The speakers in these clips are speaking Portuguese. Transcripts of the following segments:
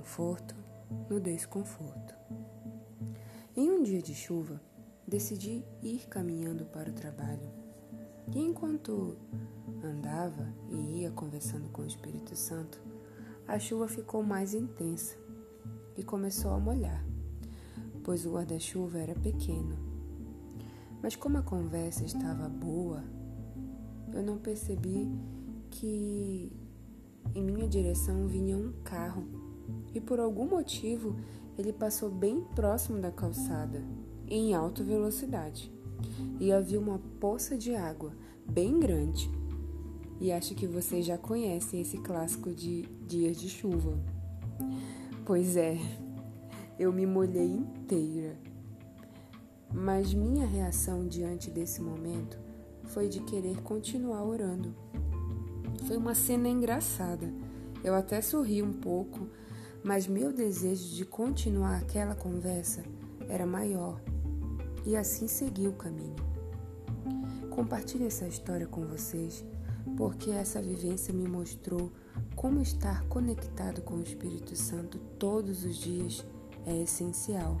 conforto no desconforto. Em um dia de chuva, decidi ir caminhando para o trabalho. E enquanto andava e ia conversando com o Espírito Santo, a chuva ficou mais intensa e começou a molhar, pois o guarda-chuva era pequeno. Mas como a conversa estava boa, eu não percebi que em minha direção vinha um carro e por algum motivo ele passou bem próximo da calçada, em alta velocidade. E havia uma poça de água bem grande. E acho que vocês já conhecem esse clássico de dias de chuva. Pois é, eu me molhei inteira. Mas minha reação diante desse momento foi de querer continuar orando. Foi uma cena engraçada. Eu até sorri um pouco, mas meu desejo de continuar aquela conversa era maior. E assim segui o caminho. Compartilho essa história com vocês porque essa vivência me mostrou como estar conectado com o Espírito Santo todos os dias é essencial,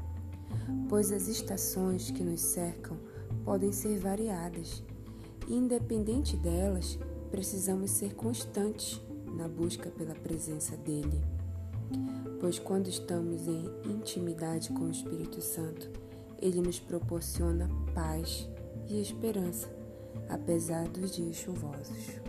pois as estações que nos cercam podem ser variadas e, independente delas, precisamos ser constantes na busca pela presença dele. Pois quando estamos em intimidade com o Espírito Santo, ele nos proporciona paz e esperança, apesar dos dias chuvosos.